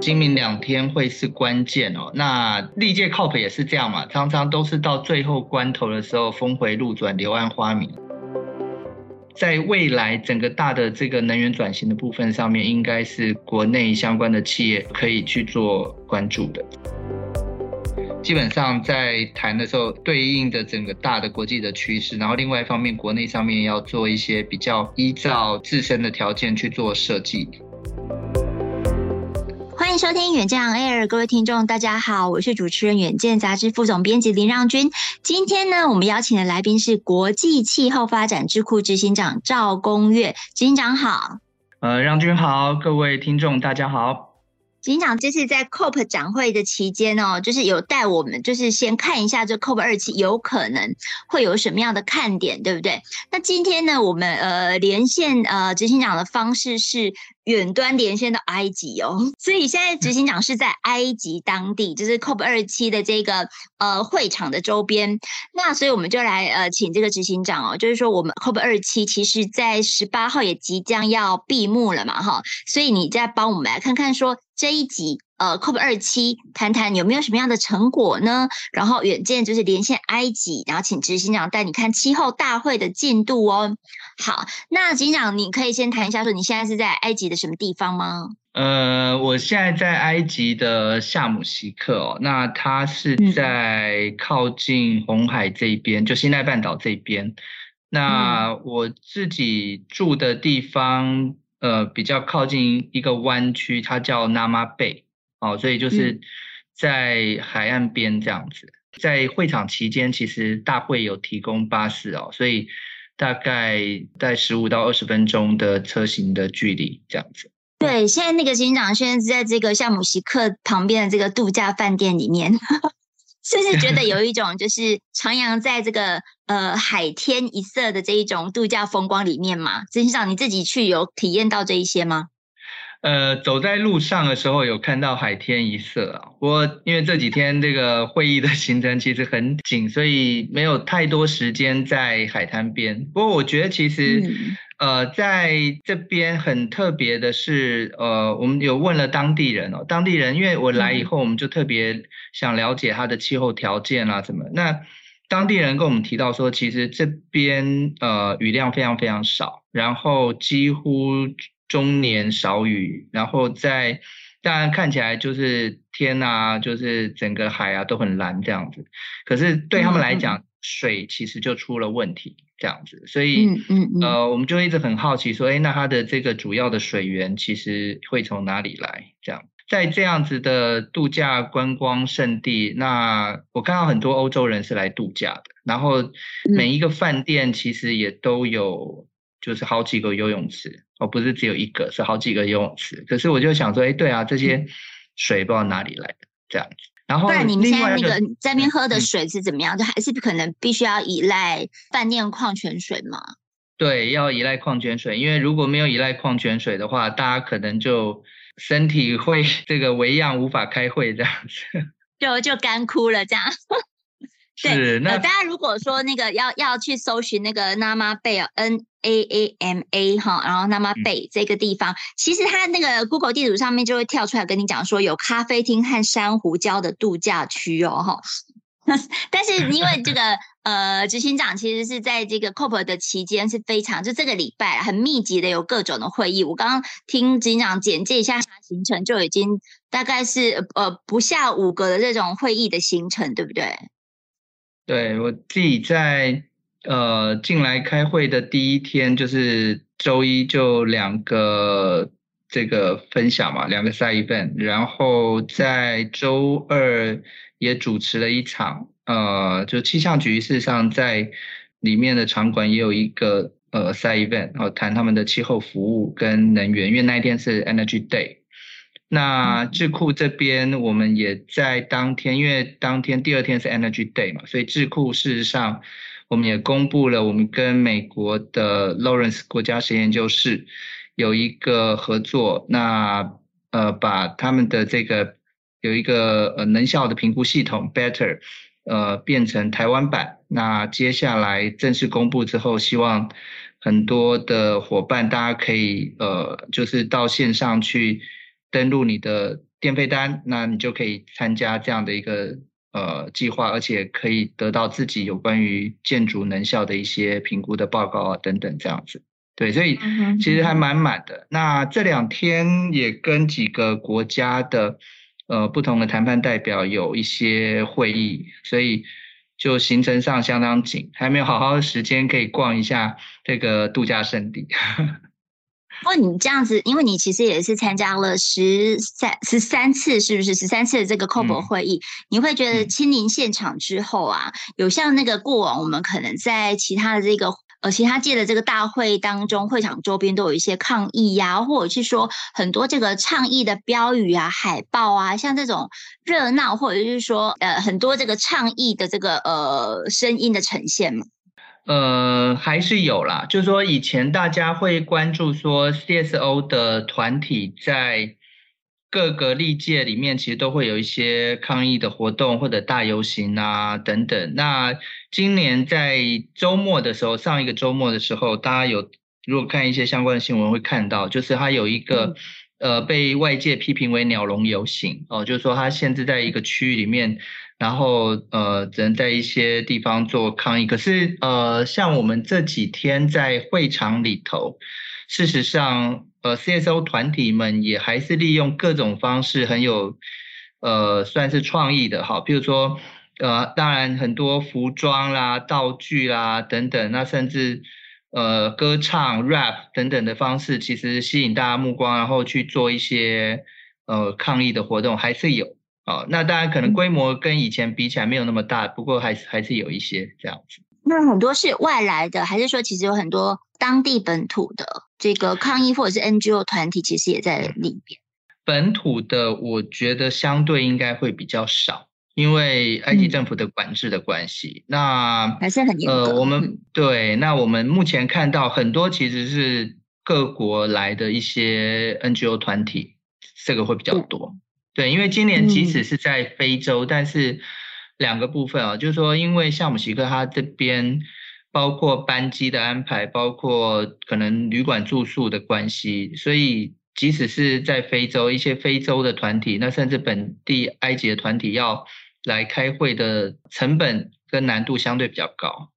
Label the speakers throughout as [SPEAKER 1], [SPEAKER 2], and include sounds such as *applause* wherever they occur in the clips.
[SPEAKER 1] 今明两天会是关键哦。那历届 COP 也是这样嘛，常常都是到最后关头的时候峰回路转，柳暗花明。在未来整个大的这个能源转型的部分上面，应该是国内相关的企业可以去做关注的。基本上在谈的时候，对应的整个大的国际的趋势，然后另外一方面，国内上面要做一些比较依照自身的条件去做
[SPEAKER 2] 设计。收听远见 Air，各位听众，大家好，我是主持人远见杂志副总编辑林让君。今天呢，我们邀请的来宾是国际气候发展智库执行长赵公岳，执行长好。
[SPEAKER 1] 呃，让君好，各位听众大家好。
[SPEAKER 2] 执行长这次在 COP 展会的期间哦，就是有带我们，就是先看一下这 COP 二期有可能会有什么样的看点，对不对？那今天呢，我们呃连线呃执行长的方式是远端连线到埃及哦，*laughs* 所以现在执行长是在埃及当地，就是 COP 二期的这个呃会场的周边。那所以我们就来呃请这个执行长哦，就是说我们 COP 二期其实在十八号也即将要闭幕了嘛，哈，所以你再帮我们来看看说。这一集，呃，COP 二七，谈谈有没有什么样的成果呢？然后远见就是连线埃及，然后请执行长带你看气候大会的进度哦。好，那执行长，你可以先谈一下，说你现在是在埃及的什么地方吗？
[SPEAKER 1] 呃，我现在在埃及的夏姆西克哦，那它是在靠近红海这边，就西奈半岛这边。那我自己住的地方。呃，比较靠近一个湾区，它叫 Nama Bay，哦，所以就是在海岸边这样子。嗯、在会场期间，其实大会有提供巴士哦，所以大概在十五到二十分钟的车行的距离这样子。
[SPEAKER 2] 对，现在那个执行长现在是在这个夏姆西克旁边的这个度假饭店里面。*laughs* 是不是觉得有一种就是徜徉在这个呃海天一色的这一种度假风光里面嘛？执行长，你自己去有体验到这一些吗？
[SPEAKER 1] 呃，走在路上的时候有看到海天一色啊。不过因为这几天这个会议的行程其实很紧，所以没有太多时间在海滩边。不过我觉得其实。嗯呃，在这边很特别的是，呃，我们有问了当地人哦，当地人因为我来以后，我们就特别想了解它的气候条件啊，什么。那当地人跟我们提到说，其实这边呃雨量非常非常少，然后几乎终年少雨，然后在当然看起来就是天啊，就是整个海啊都很蓝这样子，可是对他们来讲，水其实就出了问题。这样子，所以，嗯嗯，嗯呃，我们就一直很好奇，说，哎，那它的这个主要的水源其实会从哪里来？这样，在这样子的度假观光胜地，那我看到很多欧洲人是来度假的，然后每一个饭店其实也都有，就是好几个游泳池，哦，不是只有一个，是好几个游泳池。可是我就想说，哎，对啊，这些水不知道哪里来的，这样子。然后，不然
[SPEAKER 2] 你们现在那个在那边喝的水是怎么样？嗯、就还是可能必须要依赖饭店矿泉水吗？
[SPEAKER 1] 对，要依赖矿泉水，因为如果没有依赖矿泉水的话，大家可能就身体会 *laughs* 这个微恙，无法开会这样子，
[SPEAKER 2] 就就干枯了这样。对，那、呃、大家如果说那个要要去搜寻那个 Nama Bay，N A A M A 哈，然后 Nama Bay 这个地方，嗯、其实它那个 Google 地图上面就会跳出来跟你讲说有咖啡厅和珊瑚礁的度假区哦哈。*laughs* 但是因为这个呃执行长其实是在这个 COP 的期间是非常就这个礼拜很密集的有各种的会议，我刚刚听执行长简介一下行程就已经大概是呃不下五个的这种会议的行程，对不对？
[SPEAKER 1] 对，我自己在呃进来开会的第一天，就是周一就两个这个分享嘛，两个 side event，然后在周二也主持了一场，呃，就气象局事实上在里面的场馆也有一个呃 side event，然后谈他们的气候服务跟能源，因为那一天是 Energy Day。那智库这边，我们也在当天，因为当天第二天是 Energy Day 嘛，所以智库事实上，我们也公布了我们跟美国的 Lawrence 国家实验研究室有一个合作，那呃把他们的这个有一个呃能效的评估系统 Better 呃变成台湾版，那接下来正式公布之后，希望很多的伙伴大家可以呃就是到线上去。登录你的电费单，那你就可以参加这样的一个呃计划，而且可以得到自己有关于建筑能效的一些评估的报告啊等等这样子。对，所以其实还蛮满的。那这两天也跟几个国家的呃不同的谈判代表有一些会议，所以就行程上相当紧，还没有好好的时间可以逛一下这个度假胜地。
[SPEAKER 2] 不过你这样子，因为你其实也是参加了十三十三次，是不是十三次的这个 COP 会议？嗯、你会觉得亲临现场之后啊，有像那个过往我们可能在其他的这个。呃，其他届的这个大会当中，会场周边都有一些抗议呀，或者是说很多这个倡议的标语啊、海报啊，像这种热闹，或者是说呃很多这个倡议的这个呃声音的呈现嘛。
[SPEAKER 1] 呃，还是有啦，就是说以前大家会关注说 CSO 的团体在。各个历届里面其实都会有一些抗议的活动或者大游行啊等等。那今年在周末的时候，上一个周末的时候，大家有如果看一些相关的新闻会看到，就是它有一个、嗯、呃被外界批评为鸟笼游行哦，就是说它限制在一个区域里面，然后呃只能在一些地方做抗议。可是呃像我们这几天在会场里头，事实上。呃，CSO 团体们也还是利用各种方式很有，呃，算是创意的哈。譬如说，呃，当然很多服装啦、道具啦等等，那甚至呃歌唱、rap 等等的方式，其实吸引大家目光，然后去做一些呃抗议的活动还是有啊。那当然可能规模跟以前比起来没有那么大，不过还是还是有一些这样子。
[SPEAKER 2] 那很多是外来的，还是说其实有很多当地本土的？这个抗议或者是 NGO 团体其实也在里边。
[SPEAKER 1] 本土的我觉得相对应该会比较少，因为埃及政府的管制的关系。嗯、那
[SPEAKER 2] 还是很严格。
[SPEAKER 1] 呃，我们对，那我们目前看到很多其实是各国来的一些 NGO 团体，这个会比较多。嗯、对，因为今年即使是在非洲，嗯、但是两个部分啊，就是说，因为夏姆西克他这边。包括班机的安排，包括可能旅馆住宿的关系，所以即使是在非洲，一些非洲的团体，那甚至本地埃及的团体要来开会的成本跟难度相对比较高，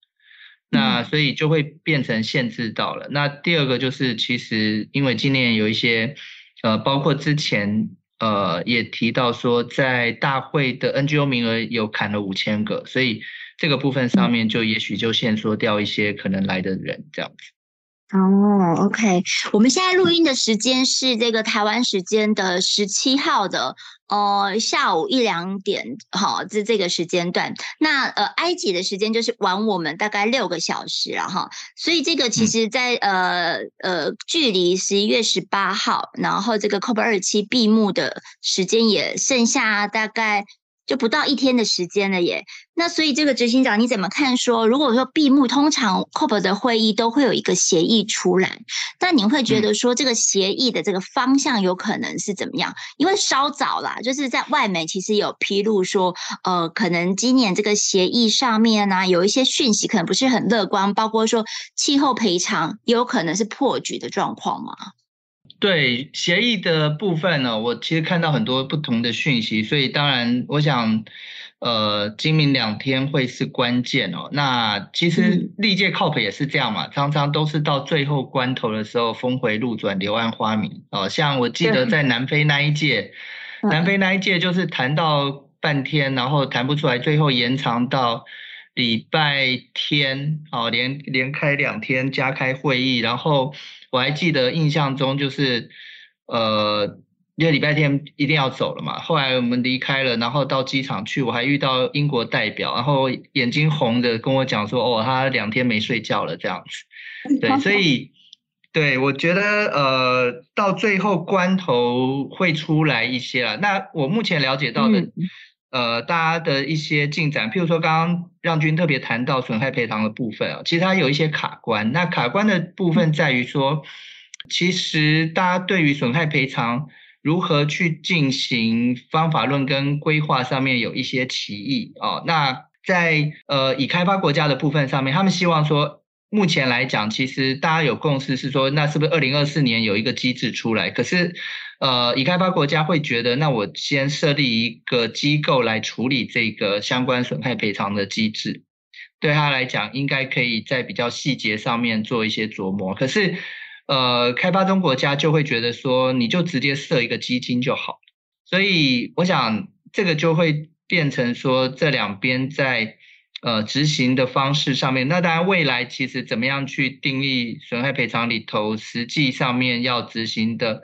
[SPEAKER 1] 那所以就会变成限制到了。那第二个就是，其实因为今年有一些呃，包括之前呃也提到说，在大会的 NGO 名额有砍了五千个，所以。这个部分上面就也许就限缩掉一些可能来的人这样子。
[SPEAKER 2] 哦，OK，我们现在录音的时间是这个台湾时间的十七号的呃下午一两点，好，这这个时间段。那呃埃及的时间就是晚我们大概六个小时了哈。所以这个其实在，呃呃距离十一月十八号，然后这个 COP 二七闭幕的时间也剩下大概。就不到一天的时间了耶，那所以这个执行长你怎么看说？说如果说闭幕，通常 COP 的会议都会有一个协议出来，但你会觉得说这个协议的这个方向有可能是怎么样？因为稍早啦，就是在外媒其实有披露说，呃，可能今年这个协议上面呢、啊、有一些讯息可能不是很乐观，包括说气候赔偿也有可能是破局的状况嘛。
[SPEAKER 1] 对协议的部分呢，我其实看到很多不同的讯息，所以当然我想，呃，今明两天会是关键哦。那其实历届 COP 也是这样嘛，常常都是到最后关头的时候峰回路转，柳暗花明哦。像我记得在南非那一届，南非那一届就是谈到半天，然后谈不出来，最后延长到礼拜天哦，连连开两天加开会议，然后。我还记得印象中就是，呃，因为礼拜天一定要走了嘛。后来我们离开了，然后到机场去，我还遇到英国代表，然后眼睛红的跟我讲说，哦，他两天没睡觉了这样子。对，*laughs* 所以，对，我觉得呃，到最后关头会出来一些了。那我目前了解到的。呃，大家的一些进展，譬如说刚刚让军特别谈到损害赔偿的部分啊，其实它有一些卡关。那卡关的部分在于说，其实大家对于损害赔偿如何去进行方法论跟规划上面有一些歧义啊。那在呃已开发国家的部分上面，他们希望说目前来讲，其实大家有共识是说，那是不是二零二四年有一个机制出来？可是，呃，已开发国家会觉得，那我先设立一个机构来处理这个相关损害赔偿的机制，对他来讲，应该可以在比较细节上面做一些琢磨。可是，呃，开发中国家就会觉得说，你就直接设一个基金就好。所以，我想这个就会变成说，这两边在。呃，执行的方式上面，那当然未来其实怎么样去定义损害赔偿里头实际上面要执行的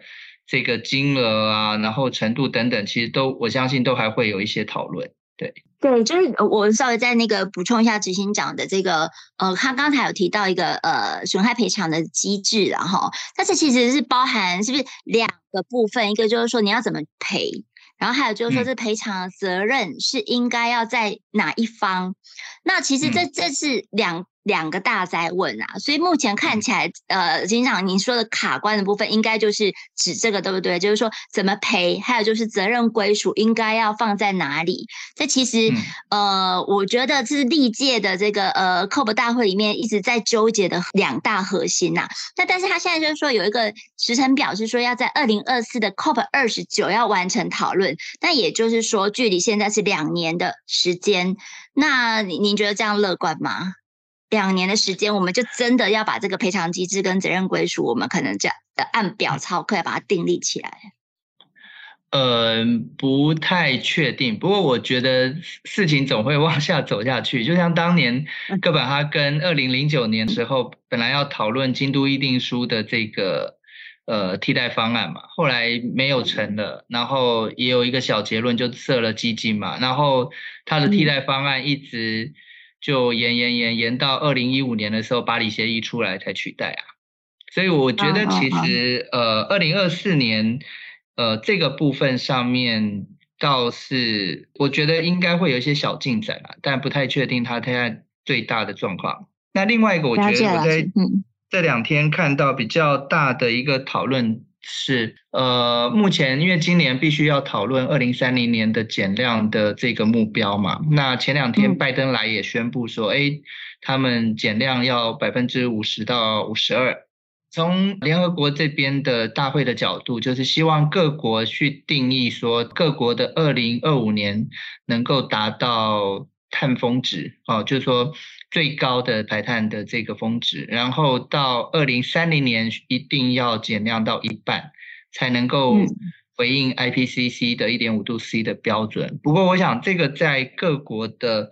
[SPEAKER 1] 这个金额啊，然后程度等等，其实都我相信都还会有一些讨论。对
[SPEAKER 2] 对，就是我稍微再那个补充一下执行长的这个，呃，他刚才有提到一个呃损害赔偿的机制，然后，但是其实是包含是不是两个部分，一个就是说你要怎么赔。然后还有就是说，这赔偿责任是应该要在哪一方？嗯、那其实这这是两。两个大灾问啊，所以目前看起来，呃，警长您说的卡关的部分，应该就是指这个，对不对？就是说怎么赔，还有就是责任归属应该要放在哪里？这其实，呃，我觉得这是历届的这个呃 COP 大会里面一直在纠结的两大核心呐、啊。那但是他现在就是说有一个时程表，是说要在二零二四的 COP 二十九要完成讨论，那也就是说距离现在是两年的时间。那您您觉得这样乐观吗？两年的时间，我们就真的要把这个赔偿机制跟责任归属，我们可能这样的按表操课要把它订立起来。
[SPEAKER 1] 呃，不太确定，不过我觉得事情总会往下走下去。就像当年哥本哈根二零零九年时候，本来要讨论京都议定书的这个呃替代方案嘛，后来没有成了，然后也有一个小结论，就设了基金嘛，然后它的替代方案一直。就延延延延到二零一五年的时候，巴黎协议出来才取代啊。所以我觉得其实呃，二零二四年呃这个部分上面倒是我觉得应该会有一些小进展啊，但不太确定它现在最大的状况。那另外一个我觉得我在这两天看到比较大的一个讨论。是，呃，目前因为今年必须要讨论二零三零年的减量的这个目标嘛，那前两天拜登来也宣布说，哎、嗯，他们减量要百分之五十到五十二。从联合国这边的大会的角度，就是希望各国去定义说，各国的二零二五年能够达到碳峰值，哦，就是说。最高的排碳的这个峰值，然后到二零三零年一定要减量到一半，才能够回应 IPCC 的一点五度 C 的标准。不过，我想这个在各国的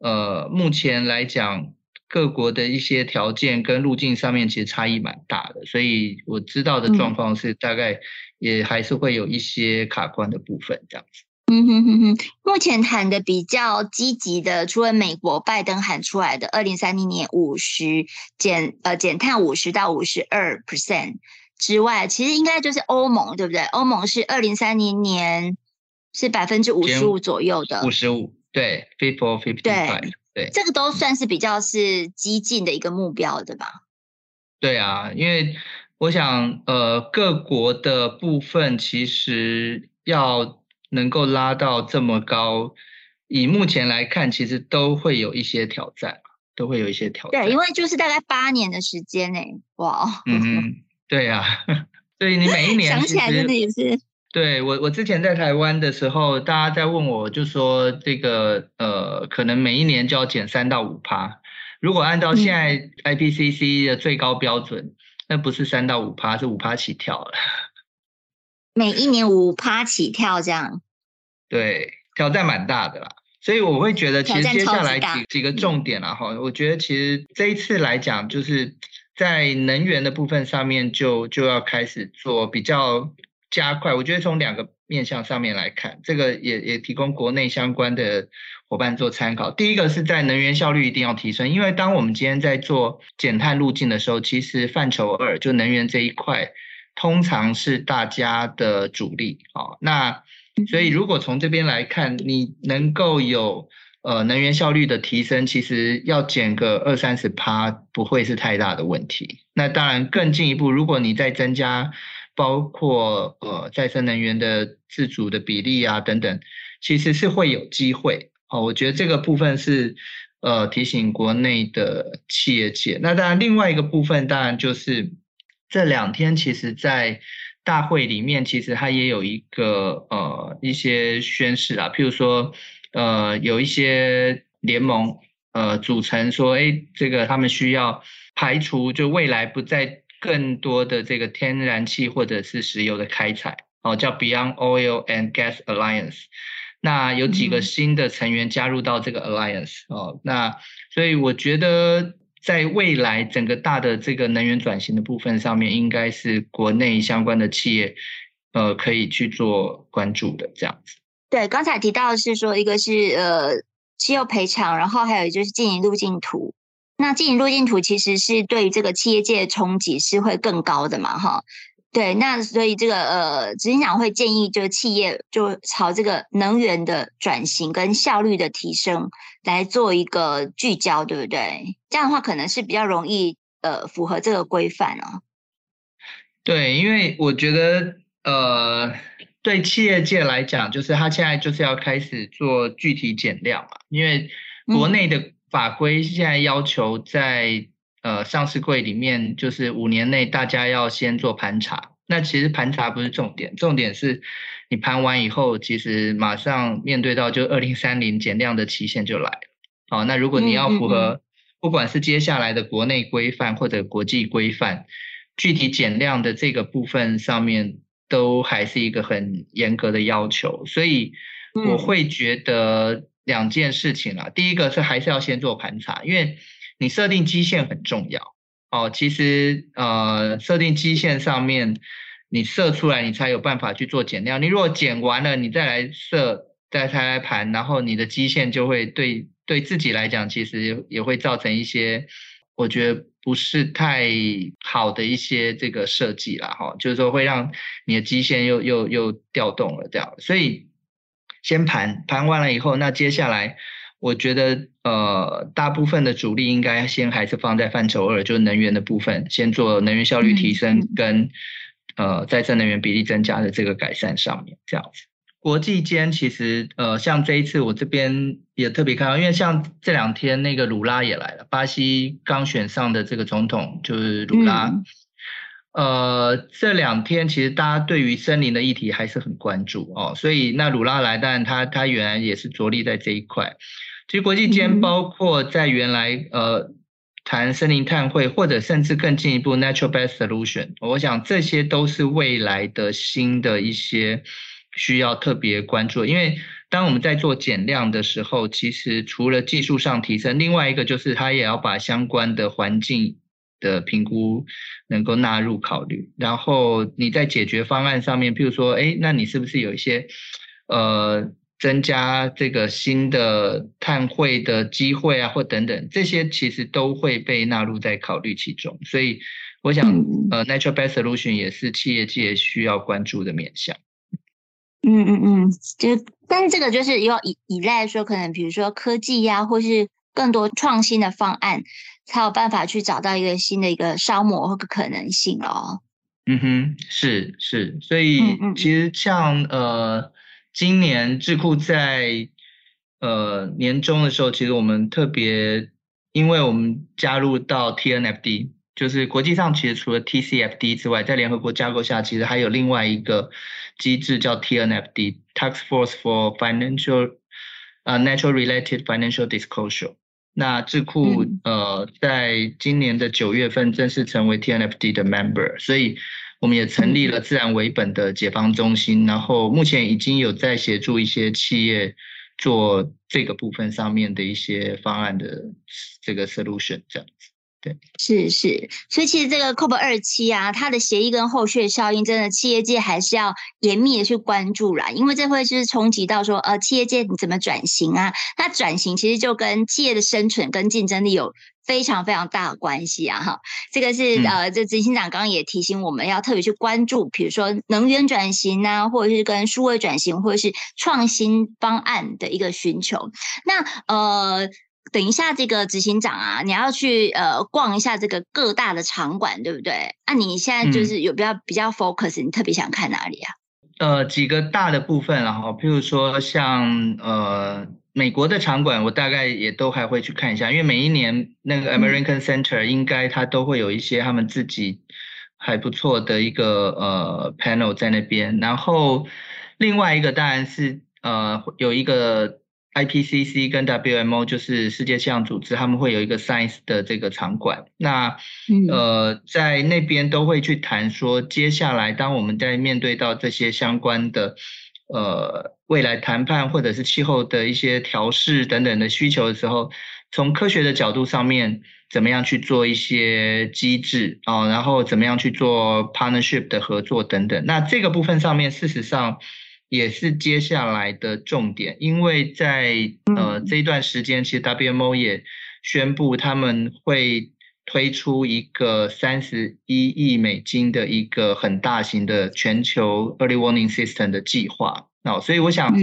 [SPEAKER 1] 呃目前来讲，各国的一些条件跟路径上面其实差异蛮大的，所以我知道的状况是大概也还是会有一些卡关的部分这样子。
[SPEAKER 2] 嗯哼哼哼，目前谈的比较积极的，除了美国拜登喊出来的二零三零年五十减呃减碳五十到五十二 percent 之外，其实应该就是欧盟，对不对？欧盟是二零三零年是百分之五十五左右的，
[SPEAKER 1] 五十五，对，fit for fifty five，对，对，
[SPEAKER 2] 这个都算是比较是激进的一个目标，对吧？
[SPEAKER 1] 对啊，因为我想呃各国的部分其实要。能够拉到这么高，以目前来看，其实都会有一些挑战，都会有一些挑战。
[SPEAKER 2] 对，因为就是大概八年的时间呢，哇，
[SPEAKER 1] 嗯，对呀、啊，*laughs* 所以你每一年
[SPEAKER 2] 想起来真的也是。
[SPEAKER 1] 对我，我之前在台湾的时候，大家在问我，就说这个呃，可能每一年就要减三到五趴。如果按照现在 IPCC 的最高标准，嗯、那不是三到五趴，是五趴起跳了。
[SPEAKER 2] 每一年五趴起跳这样，
[SPEAKER 1] 对，挑战蛮大的啦。所以我会觉得，其实接下来几几个重点啦，哈，我觉得其实这一次来讲，就是在能源的部分上面就就要开始做比较加快。我觉得从两个面向上面来看，这个也也提供国内相关的伙伴做参考。第一个是在能源效率一定要提升，因为当我们今天在做减碳路径的时候，其实范畴二就能源这一块。通常是大家的主力啊，那所以如果从这边来看，你能够有呃能源效率的提升，其实要减个二三十趴不会是太大的问题。那当然更进一步，如果你再增加包括呃再生能源的自主的比例啊等等，其实是会有机会。哦，我觉得这个部分是呃提醒国内的企业界。那当然，另外一个部分当然就是这两天，其实在大会里面，其实它也有一个呃一些宣示啊，譬如说呃有一些联盟呃组成说，哎，这个他们需要排除就未来不再更多的这个天然气或者是石油的开采。哦，叫 Beyond Oil and Gas Alliance，那有几个新的成员加入到这个 Alliance，嗯、哦，那所以我觉得在未来整个大的这个能源转型的部分上面，应该是国内相关的企业，呃，可以去做关注的这样子。
[SPEAKER 2] 对，刚才提到的是说，一个是呃气候赔偿，然后还有就是经营路径图。那经营路径图其实是对于这个企业界的冲击是会更高的嘛，哈。对，那所以这个呃，执行长会建议，就是企业就朝这个能源的转型跟效率的提升来做一个聚焦，对不对？这样的话可能是比较容易呃符合这个规范哦。
[SPEAKER 1] 对，因为我觉得呃，对企业界来讲，就是他现在就是要开始做具体减量嘛，因为国内的法规现在要求在。呃，上市柜里面就是五年内大家要先做盘查，那其实盘查不是重点，重点是你盘完以后，其实马上面对到就二零三零减量的期限就来了。好，那如果你要符合，不管是接下来的国内规范或者国际规范，具体减量的这个部分上面都还是一个很严格的要求，所以我会觉得两件事情啦，第一个是还是要先做盘查，因为。你设定基线很重要哦，其实呃，设定基线上面，你设出来，你才有办法去做减量。你如果减完了，你再来设，再拆来盘，然后你的基线就会对对自己来讲，其实也会造成一些我觉得不是太好的一些这个设计啦哈，就是说会让你的基线又又又调动了这样。所以先盘盘完了以后，那接下来。我觉得，呃，大部分的主力应该先还是放在范畴二，就是能源的部分，先做能源效率提升跟，呃，再生能源比例增加的这个改善上面，这样子。国际间其实，呃，像这一次我这边也特别看到，因为像这两天那个鲁拉也来了，巴西刚选上的这个总统就是鲁拉，嗯、呃，这两天其实大家对于森林的议题还是很关注哦，所以那鲁拉来，但他他原来也是着力在这一块。其实国际间包括在原来呃谈森林碳汇，或者甚至更进一步 natural based solution，我想这些都是未来的新的一些需要特别关注。因为当我们在做减量的时候，其实除了技术上提升，另外一个就是它也要把相关的环境的评估能够纳入考虑。然后你在解决方案上面，譬如说，哎，那你是不是有一些呃？增加这个新的碳汇的机会啊，或等等，这些其实都会被纳入在考虑其中。所以，我想，呃，natural based solution 也是企业界需要关注的面向。
[SPEAKER 2] 嗯嗯嗯，就但是这个就是要依依赖说，可能比如说科技呀、啊，或是更多创新的方案，才有办法去找到一个新的一个烧模或可能性哦。
[SPEAKER 1] 嗯哼，是是，所以其实像呃。今年智库在呃年中的时候，其实我们特别，因为我们加入到 TNFD，就是国际上其实除了 TCFD 之外，在联合国架构下，其实还有另外一个机制叫 TNFD（Task Force for Financial 呃 Natural Related Financial Disclosure）。那智库呃在今年的九月份正式成为 TNFD 的 member，所以。我们也成立了自然为本的解放中心，然后目前已经有在协助一些企业做这个部分上面的一些方案的这个 solution 这样子。对，
[SPEAKER 2] 是是，所以其实这个 COP 二期啊，它的协议跟后续的效应，真的企业界还是要严密的去关注啦，因为这会是冲击到说，呃，企业界你怎么转型啊？它转型其实就跟企业的生存跟竞争力有非常非常大的关系啊！哈，这个是呃，这执行长刚刚也提醒我们要特别去关注，比如说能源转型啊，或者是跟数位转型，或者是创新方案的一个寻求。那呃。等一下，这个执行长啊，你要去呃逛一下这个各大的场馆，对不对？那、啊、你现在就是有比较、嗯、比较 focus，你特别想看哪里啊？
[SPEAKER 1] 呃，几个大的部分，然后譬如说像呃美国的场馆，我大概也都还会去看一下，因为每一年那个 American Center 应该它都会有一些他们自己还不错的一个呃 panel 在那边。然后另外一个当然是呃有一个 IPCC 跟 WMO 就是世界气象组织，他们会有一个 Science 的这个场馆。那呃在那边都会去谈说，接下来当我们在面对到这些相关的。呃，未来谈判或者是气候的一些调试等等的需求的时候，从科学的角度上面，怎么样去做一些机制啊，然后怎么样去做 partnership 的合作等等。那这个部分上面，事实上也是接下来的重点，因为在呃这一段时间，其实 WMO 也宣布他们会推出一个三十一亿美金的一个很大型的全球 early warning system 的计划，那所以我想，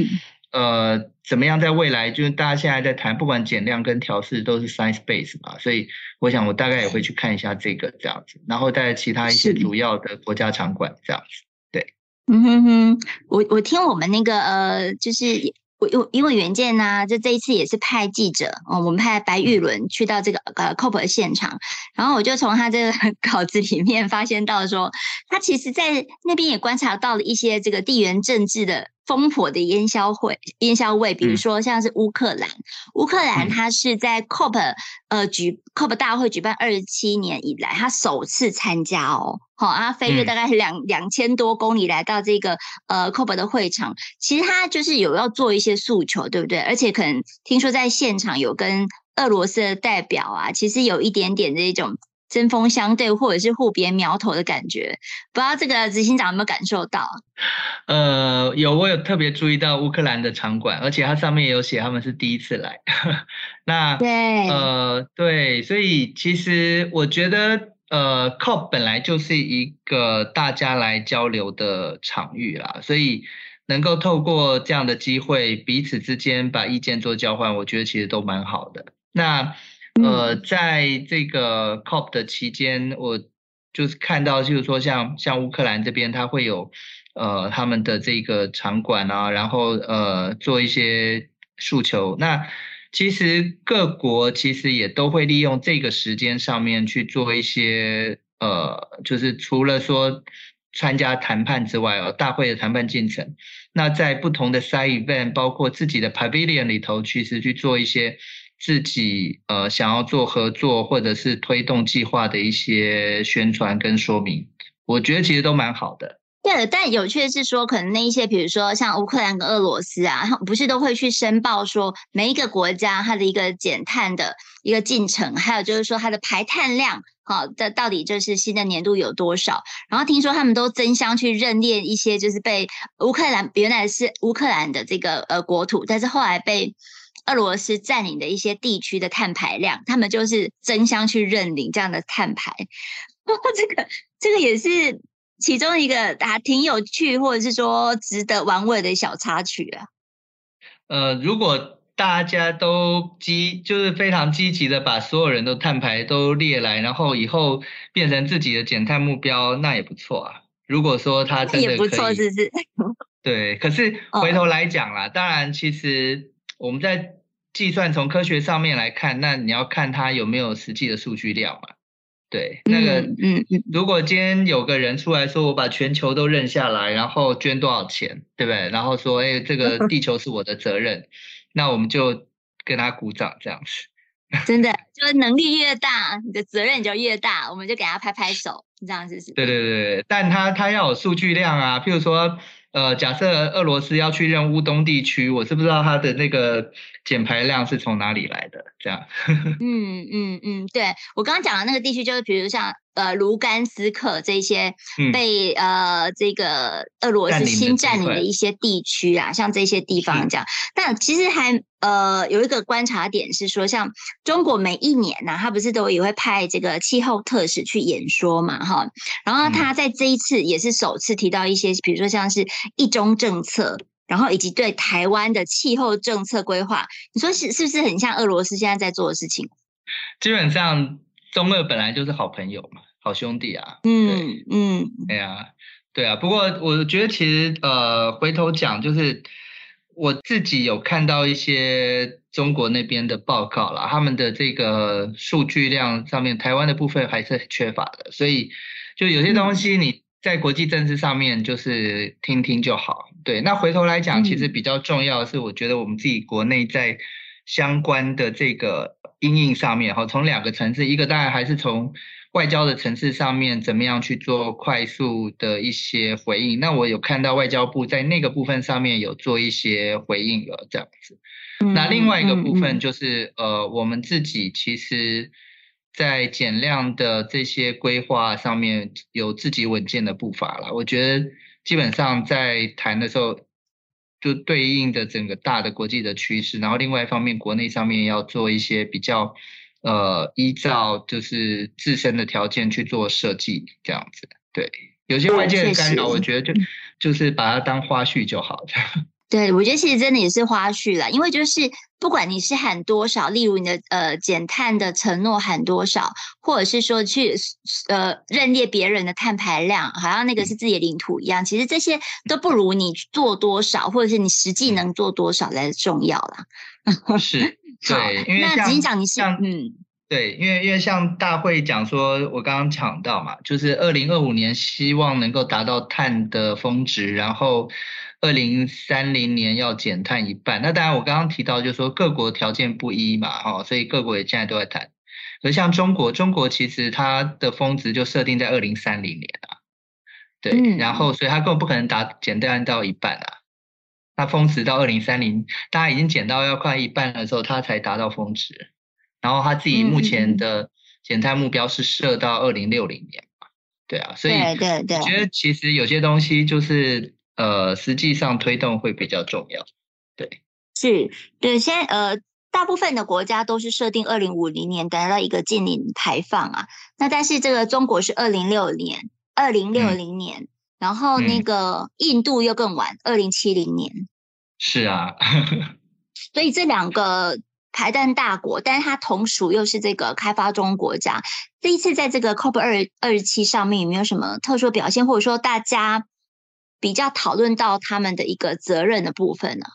[SPEAKER 1] 呃，怎么样在未来，就是大家现在在谈，不管减量跟调试都是 science base 嘛，所以我想我大概也会去看一下这个这样子，然后在其他一些主要的国家场馆这样子，对，
[SPEAKER 2] 嗯哼哼，我我听我们那个呃，就是。我因因为原件呢，就这一次也是派记者哦，我们派白玉伦去到这个呃 COP 的现场，然后我就从他这个 *laughs* 稿子里面发现到说，他其实在那边也观察到了一些这个地缘政治的。烽火的烟硝会烟硝味，比如说像是乌克兰，乌克兰它是在 COP 呃举 COP 大会举办二十七年以来，它首次参加哦，好啊，飞越大概两两千多公里来到这个呃 COP 的会场，其实它就是有要做一些诉求，对不对？而且可能听说在现场有跟俄罗斯的代表啊，其实有一点点这种。针锋相对，或者是互别苗头的感觉，不知道这个执行长有没有感受到？
[SPEAKER 1] 呃，有，我有特别注意到乌克兰的场馆，而且它上面也有写他们是第一次来。*laughs* 那
[SPEAKER 2] 对，
[SPEAKER 1] 呃，对，所以其实我觉得，呃，COP 本来就是一个大家来交流的场域啦，所以能够透过这样的机会，彼此之间把意见做交换，我觉得其实都蛮好的。那。呃，在这个 COP 的期间，我就是看到，就是说像像乌克兰这边，它会有呃他们的这个场馆啊，然后呃做一些诉求。那其实各国其实也都会利用这个时间上面去做一些呃，就是除了说参加谈判之外哦，大会的谈判进程，那在不同的 side event，包括自己的 pavilion 里头，其实去做一些。自己呃想要做合作或者是推动计划的一些宣传跟说明，我觉得其实都蛮好的。
[SPEAKER 2] 对，但有趣的是说，可能那一些比如说像乌克兰跟俄罗斯啊，*laughs* 不是都会去申报说每一个国家它的一个减碳的一个进程，还有就是说它的排碳量，好的到底就是新的年度有多少？然后听说他们都争相去认列一些就是被乌克兰原来是乌克兰的这个呃国土，但是后来被。俄罗斯占领的一些地区的碳排量，他们就是争相去认领这样的碳排。这个这个也是其中一个还挺有趣，或者是说值得玩味的小插曲啊。
[SPEAKER 1] 呃，如果大家都积，就是非常积极的把所有人的碳排都列来，然后以后变成自己的减碳目标，那也不错啊。如果说他真的，也不错，是不是？*laughs* 对，可是 *laughs* 回头来讲啦，哦、当然其实我们在。计算从科学上面来看，那你要看它有没有实际的数据量嘛？对，那个，嗯嗯，如果今天有个人出来说，我把全球都认下来，然后捐多少钱，对不对？然后说，哎，这个地球是我的责任，那我们就跟他鼓掌这样子。*laughs*
[SPEAKER 2] 真的，就是能力越大，你的责任就越大，我们就给他拍拍手，这样子是。
[SPEAKER 1] 对对对，但他他要有数据量啊，譬如说。呃，假设俄罗斯要去任乌东地区，我是不知道他的那个减排量是从哪里来的，这样。*laughs*
[SPEAKER 2] 嗯嗯嗯，对，我刚刚讲的那个地区，就是比如像。呃，卢甘斯克这些被、嗯、呃这个俄罗斯新占领的一些地区啊，像这些地方这样。但其实还呃有一个观察点是说，像中国每一年呢、啊，他不是都也会派这个气候特使去演说嘛，哈。然后他在这一次也是首次提到一些，比如说像是一中政策，然后以及对台湾的气候政策规划。你说是是不是很像俄罗斯现在在做的事情？
[SPEAKER 1] 基本上中俄本来就是好朋友嘛。好兄弟啊，
[SPEAKER 2] 嗯嗯，
[SPEAKER 1] 对呀、啊，对啊。不过我觉得其实呃，回头讲就是，我自己有看到一些中国那边的报告啦，他们的这个数据量上面，台湾的部分还是缺乏的，所以就有些东西你在国际政治上面就是听听就好。对，那回头来讲，其实比较重要的是，我觉得我们自己国内在相关的这个因应上面，哈，从两个层次，一个当然还是从。外交的层次上面，怎么样去做快速的一些回应？那我有看到外交部在那个部分上面有做一些回应了，这样子。那另外一个部分就是，呃，我们自己其实，在减量的这些规划上面有自己稳健的步伐了。我觉得基本上在谈的时候，就对应的整个大的国际的趋势，然后另外一方面，国内上面要做一些比较。呃，依照就是自身的条件去做设计，这样子。对，有些外界的干扰，我觉得就就是把它当花絮就好。
[SPEAKER 2] 对，我觉得其实真的也是花絮啦，因为就是不管你是喊多少，例如你的呃减碳的承诺喊多少，或者是说去呃认列别人的碳排量，好像那个是自己的领土一样，其实这些都不如你做多少，或者是你实际能做多少来的重要啦。
[SPEAKER 1] 是。对，因为像
[SPEAKER 2] 那讲你像
[SPEAKER 1] 嗯，对，因为因为像大会讲说，我刚刚讲到嘛，就是二零二五年希望能够达到碳的峰值，然后二零三零年要减碳一半。那当然我刚刚提到就是说各国条件不一嘛，哈，所以各国也现在都在谈。而像中国，中国其实它的峰值就设定在二零三零年啊，对，嗯、然后所以它根本不可能达减碳到一半啊。它峰值到二零三零，大家已经减到要快一半的时候，它才达到峰值。然后它自己目前的减碳目标是设到二零六零年嘛？对啊，所以我觉得其实有些东西就是呃，实际上推动会比较重要。对，
[SPEAKER 2] 是，对，现在呃，大部分的国家都是设定二零五零年达到一个净零排放啊。那但是这个中国是二零六年，二零六零年。嗯然后那个印度又更晚，二零七零年。
[SPEAKER 1] 是啊，*laughs*
[SPEAKER 2] 所以这两个排碳大国，但是它同属又是这个开发中国家。这一次在这个 COP 二二十七上面有没有什么特殊表现，或者说大家比较讨论到他们的一个责任的部分呢？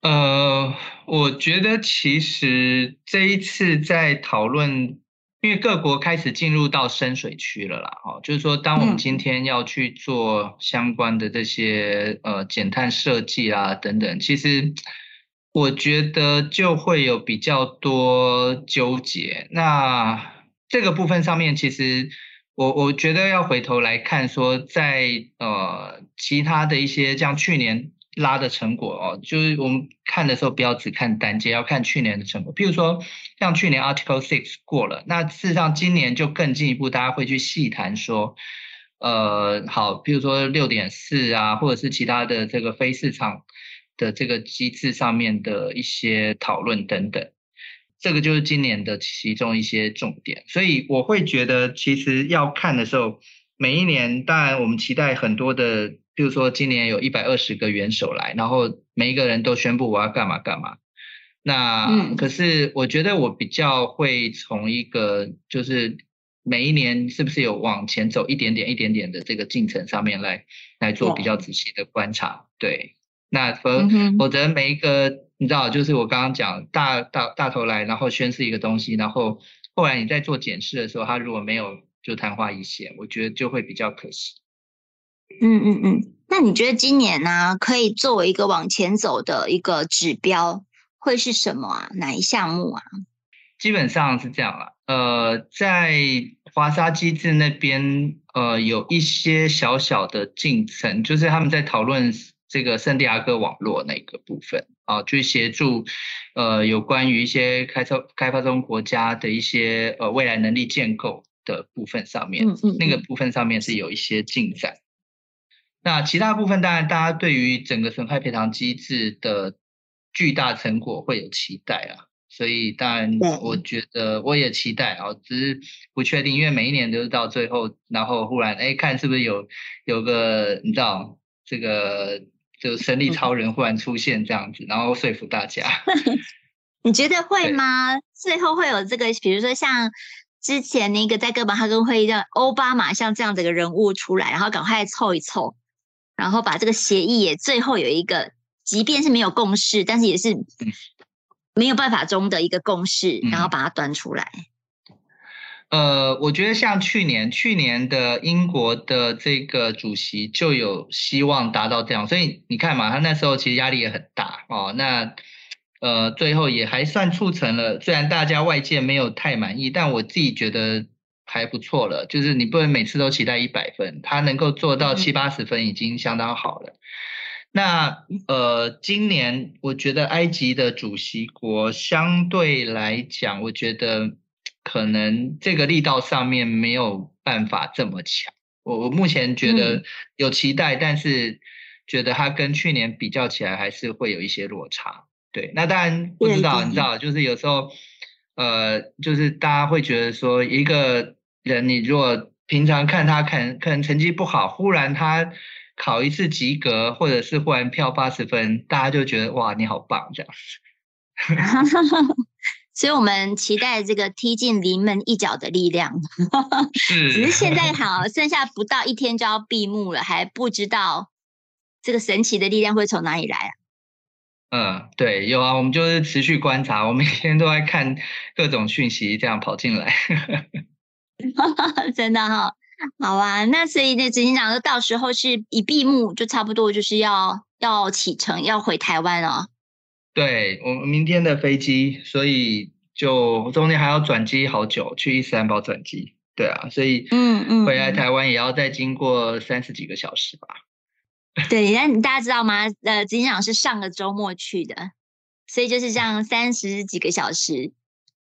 [SPEAKER 1] 呃，我觉得其实这一次在讨论。因为各国开始进入到深水区了啦，哦，就是说，当我们今天要去做相关的这些呃减碳设计啊等等，其实我觉得就会有比较多纠结。那这个部分上面，其实我我觉得要回头来看，说在呃其他的一些像去年。拉的成果哦，就是我们看的时候不要只看单节，要看去年的成果。譬如说，像去年 Article Six 过了，那事实上今年就更进一步，大家会去细谈说，呃，好，譬如说六点四啊，或者是其他的这个非市场的这个机制上面的一些讨论等等，这个就是今年的其中一些重点。所以我会觉得，其实要看的时候，每一年当然我们期待很多的。比如说，今年有一百二十个元首来，然后每一个人都宣布我要干嘛干嘛。那、嗯、可是我觉得我比较会从一个就是每一年是不是有往前走一点点、一点点的这个进程上面来来做比较仔细的观察。对，那否否则每一个你知道，就是我刚刚讲大大大头来，然后宣示一个东西，然后后来你在做检视的时候，他如果没有就昙花一现，我觉得就会比较可惜。
[SPEAKER 2] 嗯嗯嗯，那你觉得今年呢、啊，可以作为一个往前走的一个指标，会是什么啊？哪一项目啊？
[SPEAKER 1] 基本上是这样了。呃，在华沙机制那边，呃，有一些小小的进程，就是他们在讨论这个圣地亚哥网络那个部分啊，去协助呃有关于一些开发开发中国家的一些呃未来能力建构的部分上面，嗯嗯嗯，那个部分上面是有一些进展。那其他部分当然，大家对于整个损害赔偿机制的巨大成果会有期待啊，所以当然我觉得我也期待啊，只是不确定，因为每一年都是到最后，然后忽然哎，看是不是有有个你知道这个就神力超人忽然出现这样子，然后说服大家。*laughs*
[SPEAKER 2] 你觉得会吗？最后会有这个，比如说像之前那个在哥本哈根会议让欧巴马像这样的一个人物出来，然后赶快凑一凑。然后把这个协议也最后有一个即便是没有共识，但是也是没有办法中的一个共识，然后把它端出来。
[SPEAKER 1] 呃，我觉得像去年，去年的英国的这个主席就有希望达到这样，所以你看嘛，他那时候其实压力也很大哦。那呃，最后也还算促成了，虽然大家外界没有太满意，但我自己觉得还不错了。就是你不能每次都期待一百分，他能够做到七八十分已经相当好了。那呃，今年我觉得埃及的主席国相对来讲，我觉得。可能这个力道上面没有办法这么强，我我目前觉得有期待，嗯，但是觉得它跟去年比较起来还是会有一些落差。对，那当然不知道，你知道，就是有时候，呃，就是大家会觉得说，一个人你如果平常看他看可能成绩不好，忽然他考一次及格，或者是忽然跳八十分，大家就觉得哇，你好棒这样子。*laughs*
[SPEAKER 2] 所以我们期待这个踢进临门一脚的力量，只是现在好，剩下不到一天就要闭幕了，还不知道这个神奇的力量会从哪里来啊？
[SPEAKER 1] 嗯，对，有啊，我们就是持续观察，我每天都在看各种讯息，这样跑进来，*laughs*
[SPEAKER 2] 真的哈、哦，好啊，那所以那执行长说到时候是一闭幕就差不多就是要要启程要回台湾哦。
[SPEAKER 1] 对，我们明天的飞机，所以就中间还要转机好久，去伊斯兰堡转机。对啊，所以嗯嗯，回来台湾也要再经过三十几个小时吧。*laughs*
[SPEAKER 2] 对，但大家知道吗？呃，执行长是上个周末去的，所以就是这样三十几个小时，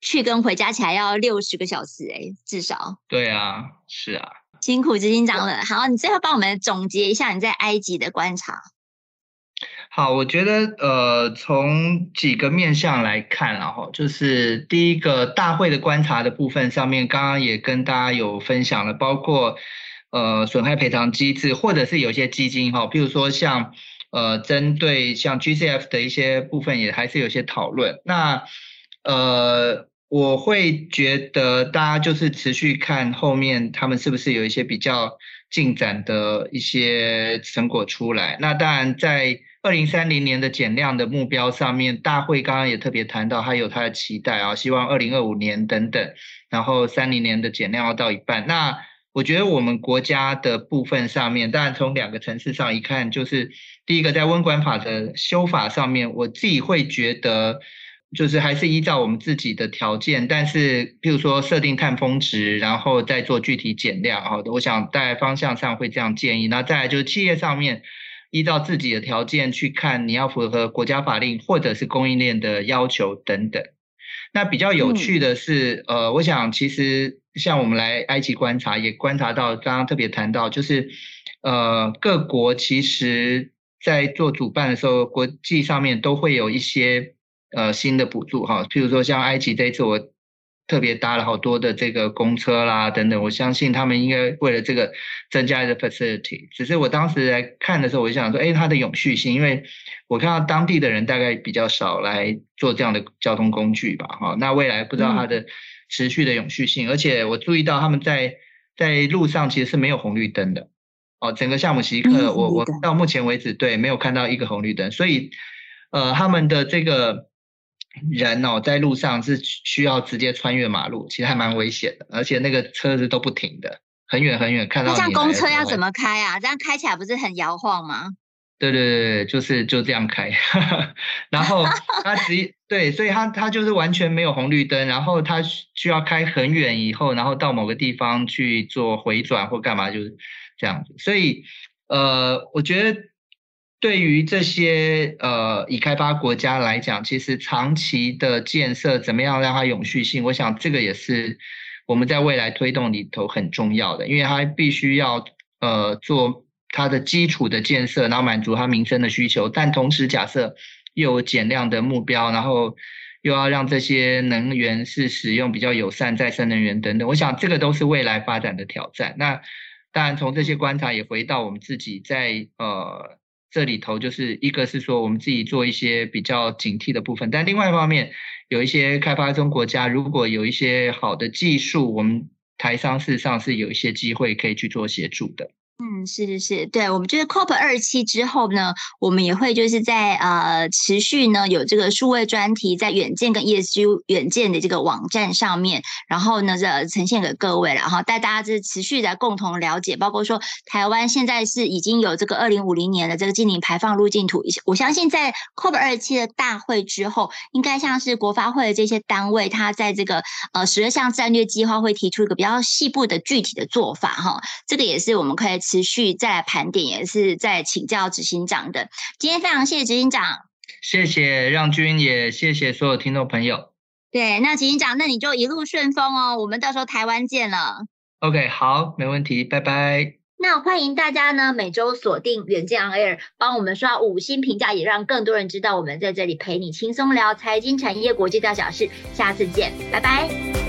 [SPEAKER 2] 去跟回家起来要六十个小时，哎，至少。
[SPEAKER 1] 对啊，是啊，
[SPEAKER 2] 辛苦执行长了。好，你最后帮我们总结一下你在埃及的观察。
[SPEAKER 1] 好，我觉得呃，从几个面向来看，然后就是第一个大会的观察的部分上面，刚刚也跟大家有分享了，包括呃损害赔偿机制，或者是有些基金哈，譬如说像呃针对像 GCF 的一些部分，也还是有些讨论。那呃，我会觉得大家就是持续看后面他们是不是有一些比较进展的一些成果出来。那当然在二零三零年的减量的目标上面，大会刚刚也特别谈到，他有他的期待啊，希望二零二五年等等，然后三零年的减量要到一半。那我觉得我们国家的部分上面，当然从两个层次上一看，就是第一个在温管法的修法上面，我自己会觉得，就是还是依照我们自己的条件，但是譬如说设定碳峰值，然后再做具体减量，好的，我想在方向上会这样建议。那再来就是企业上面。依照自己的条件去看，你要符合国家法令或者是供应链的要求等等。那比较有趣的是，嗯、呃，我想其实像我们来埃及观察，也观察到刚刚特别谈到，就是呃各国其实在做主办的时候，国际上面都会有一些呃新的补助哈，譬如说像埃及这一次我。特别搭了好多的这个公车啦，等等，我相信他们应该为了这个增加一个 facility。只是我当时来看的时候，我就想说，哎，它的永续性，因为我看到当地的人大概比较少来做这样的交通工具吧，哈。那未来不知道它的持续的永续性，嗯、而且我注意到他们在在路上其实是没有红绿灯的，哦，整个夏姆西克，我我到目前为止对没有看到一个红绿灯，所以呃，他们的这个。人哦，在路上是需要直接穿越马路，其实还蛮危险的，而且那个车子都不停的，很远很远看到。那这样
[SPEAKER 2] 公车要怎么开啊？这样开起来不是很摇晃吗？
[SPEAKER 1] 对对对，就是就这样开，*laughs* 然后 *laughs* 他直接对，所以他他就是完全没有红绿灯，然后他需要开很远以后，然后到某个地方去做回转或干嘛，就是这样子。所以呃，我觉得。对于这些呃已开发国家来讲，其实长期的建设怎么样让它永续性，我想这个也是我们在未来推动里头很重要的，因为它必须要呃做它的基础的建设，然后满足它民生的需求，但同时假设又有减量的目标，然后又要让这些能源是使用比较友善再生能源等等，我想这个都是未来发展的挑战。那当然从这些观察也回到我们自己在呃。这里头就是一个是说我们自己做一些比较警惕的部分，但另外一方面，有一些开发中国家如果有一些好的技术，我们台商事实上是有一些机会可以去做协助的。
[SPEAKER 2] 嗯，是是是，对，我们就是 COP 二期之后呢，我们也会就是在呃持续呢有这个数位专题在远见跟 ESG 远见的这个网站上面，然后呢这呈现给各位，然后带大家就是持续的共同了解，包括说台湾现在是已经有这个二零五零年的这个净零排放路径图，我相信在 COP 二期的大会之后，应该像是国发会的这些单位，它在这个呃十二项战略计划会提出一个比较细部的具体的做法哈，这个也是我们可以。持续再来盘点，也是在请教执行长的。今天非常谢谢执行长，
[SPEAKER 1] 谢谢让君，也谢谢所有听众朋友。
[SPEAKER 2] 对，那执行长，那你就一路顺风哦。我们到时候台湾见了。
[SPEAKER 1] OK，好，没问题，拜拜。
[SPEAKER 2] 那欢迎大家呢，每周锁定远见 On Air，帮我们刷五星评价，也让更多人知道我们在这里陪你轻松聊财经产业国际大小事。下次见，拜拜。